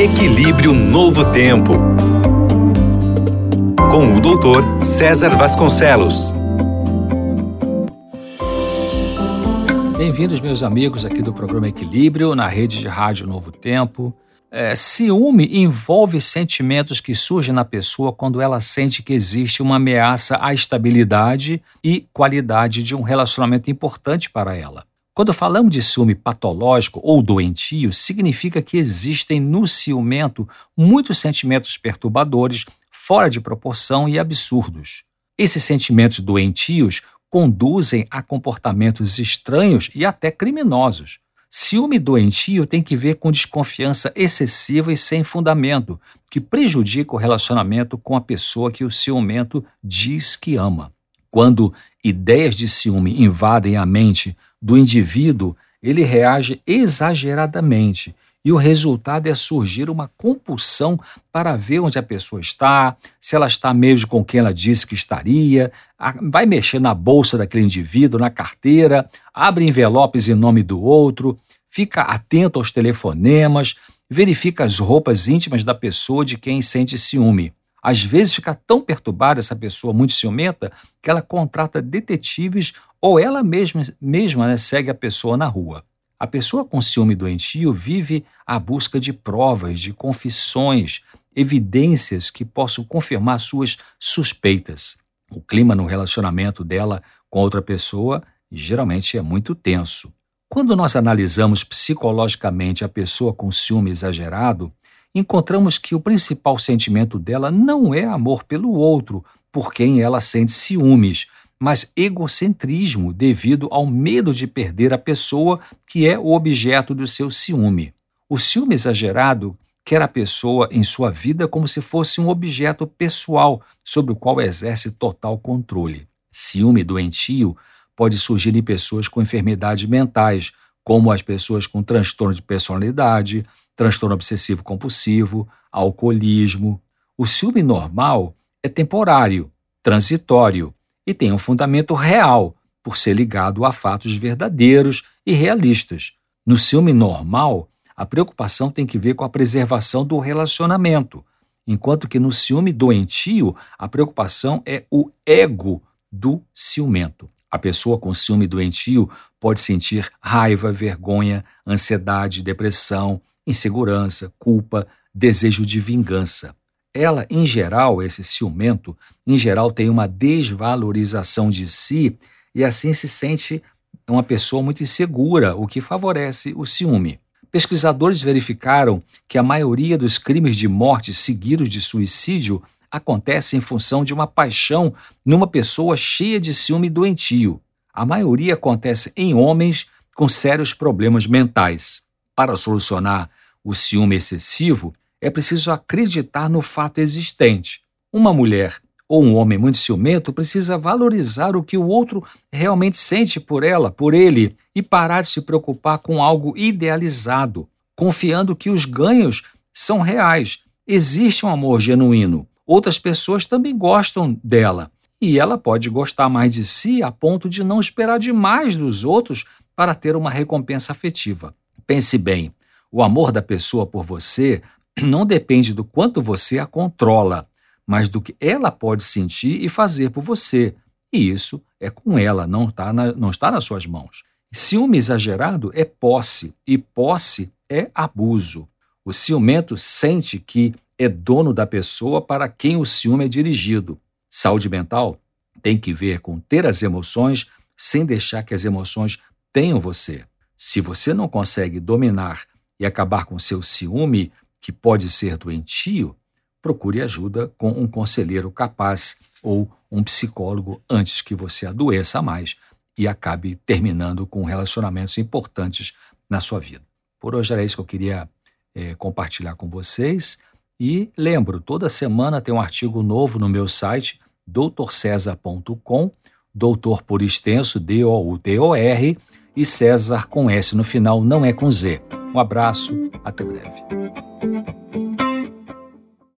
Equilíbrio Novo Tempo. Com o doutor César Vasconcelos. Bem-vindos, meus amigos, aqui do programa Equilíbrio, na rede de rádio Novo Tempo. É, ciúme envolve sentimentos que surgem na pessoa quando ela sente que existe uma ameaça à estabilidade e qualidade de um relacionamento importante para ela. Quando falamos de ciúme patológico ou doentio, significa que existem no ciumento muitos sentimentos perturbadores, fora de proporção e absurdos. Esses sentimentos doentios conduzem a comportamentos estranhos e até criminosos. Ciúme doentio tem que ver com desconfiança excessiva e sem fundamento, que prejudica o relacionamento com a pessoa que o ciumento diz que ama. Quando ideias de ciúme invadem a mente do indivíduo, ele reage exageradamente e o resultado é surgir uma compulsão para ver onde a pessoa está, se ela está mesmo com quem ela disse que estaria, vai mexer na bolsa daquele indivíduo, na carteira, abre envelopes em nome do outro, fica atento aos telefonemas, verifica as roupas íntimas da pessoa de quem sente ciúme. Às vezes fica tão perturbada essa pessoa muito ciumenta que ela contrata detetives ou ela mesma, mesma né, segue a pessoa na rua. A pessoa com ciúme doentio vive à busca de provas, de confissões, evidências que possam confirmar suas suspeitas. O clima no relacionamento dela com outra pessoa geralmente é muito tenso. Quando nós analisamos psicologicamente a pessoa com ciúme exagerado, encontramos que o principal sentimento dela não é amor pelo outro, por quem ela sente ciúmes, mas egocentrismo devido ao medo de perder a pessoa que é o objeto do seu ciúme. O ciúme exagerado quer a pessoa em sua vida como se fosse um objeto pessoal sobre o qual exerce total controle. Ciúme doentio pode surgir em pessoas com enfermidades mentais, como as pessoas com transtorno de personalidade, transtorno obsessivo compulsivo, alcoolismo. O ciúme normal é temporário, transitório e tem um fundamento real, por ser ligado a fatos verdadeiros e realistas. No ciúme normal, a preocupação tem que ver com a preservação do relacionamento, enquanto que no ciúme doentio, a preocupação é o ego do ciumento. A pessoa com ciúme doentio pode sentir raiva, vergonha, ansiedade, depressão, insegurança, culpa, desejo de vingança. Ela, em geral, esse ciumento, em geral, tem uma desvalorização de si e assim se sente uma pessoa muito insegura, o que favorece o ciúme. Pesquisadores verificaram que a maioria dos crimes de morte seguidos de suicídio acontece em função de uma paixão numa pessoa cheia de ciúme doentio. A maioria acontece em homens com sérios problemas mentais. Para solucionar o ciúme excessivo, é preciso acreditar no fato existente. Uma mulher ou um homem muito ciumento precisa valorizar o que o outro realmente sente por ela, por ele, e parar de se preocupar com algo idealizado, confiando que os ganhos são reais. Existe um amor genuíno outras pessoas também gostam dela. E ela pode gostar mais de si a ponto de não esperar demais dos outros para ter uma recompensa afetiva. Pense bem: o amor da pessoa por você não depende do quanto você a controla, mas do que ela pode sentir e fazer por você. E isso é com ela, não está, na, não está nas suas mãos. Ciúme exagerado é posse, e posse é abuso. O ciumento sente que é dono da pessoa para quem o ciúme é dirigido. Saúde mental tem que ver com ter as emoções sem deixar que as emoções tenham você. Se você não consegue dominar e acabar com seu ciúme, que pode ser doentio, procure ajuda com um conselheiro capaz ou um psicólogo antes que você adoeça mais e acabe terminando com relacionamentos importantes na sua vida. Por hoje era isso que eu queria é, compartilhar com vocês. E lembro, toda semana tem um artigo novo no meu site, doutorcesar.com, doutor por extenso, D-O-U-T-O-R, e César com S no final, não é com Z. Um abraço, até breve.